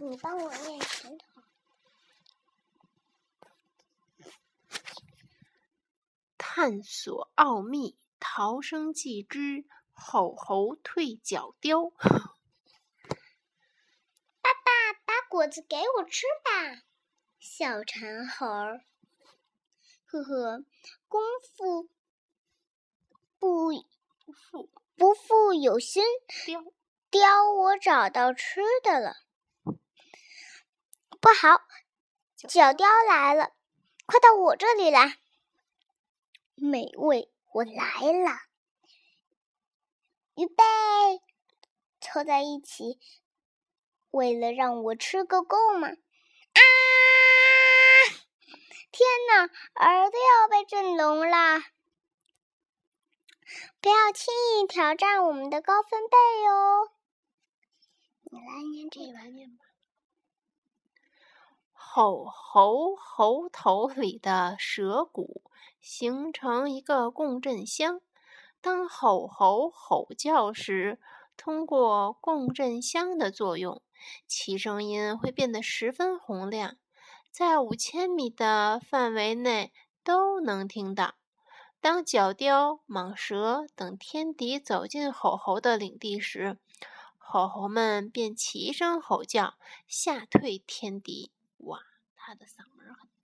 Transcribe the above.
你帮我念石头。探索奥秘，逃生记之吼猴退角雕。爸爸，把果子给我吃吧。小馋猴儿，呵呵，功夫不负不负有心，雕，雕我找到吃的了。不好，角雕来了，快到我这里来。美味，我来了。预备，凑在一起，为了让我吃个够嘛！啊！天哪，耳朵要被震聋了！不要轻易挑战我们的高分贝哟。你来念这个念吧。吼猴猴头里的舌骨形成一个共振箱，当吼猴吼叫时，通过共振箱的作用，其声音会变得十分洪亮，在五千米的范围内都能听到。当角雕、蟒蛇等天敌走进吼猴的领地时，吼猴们便齐声吼叫，吓退天敌。哇，他的嗓门很大。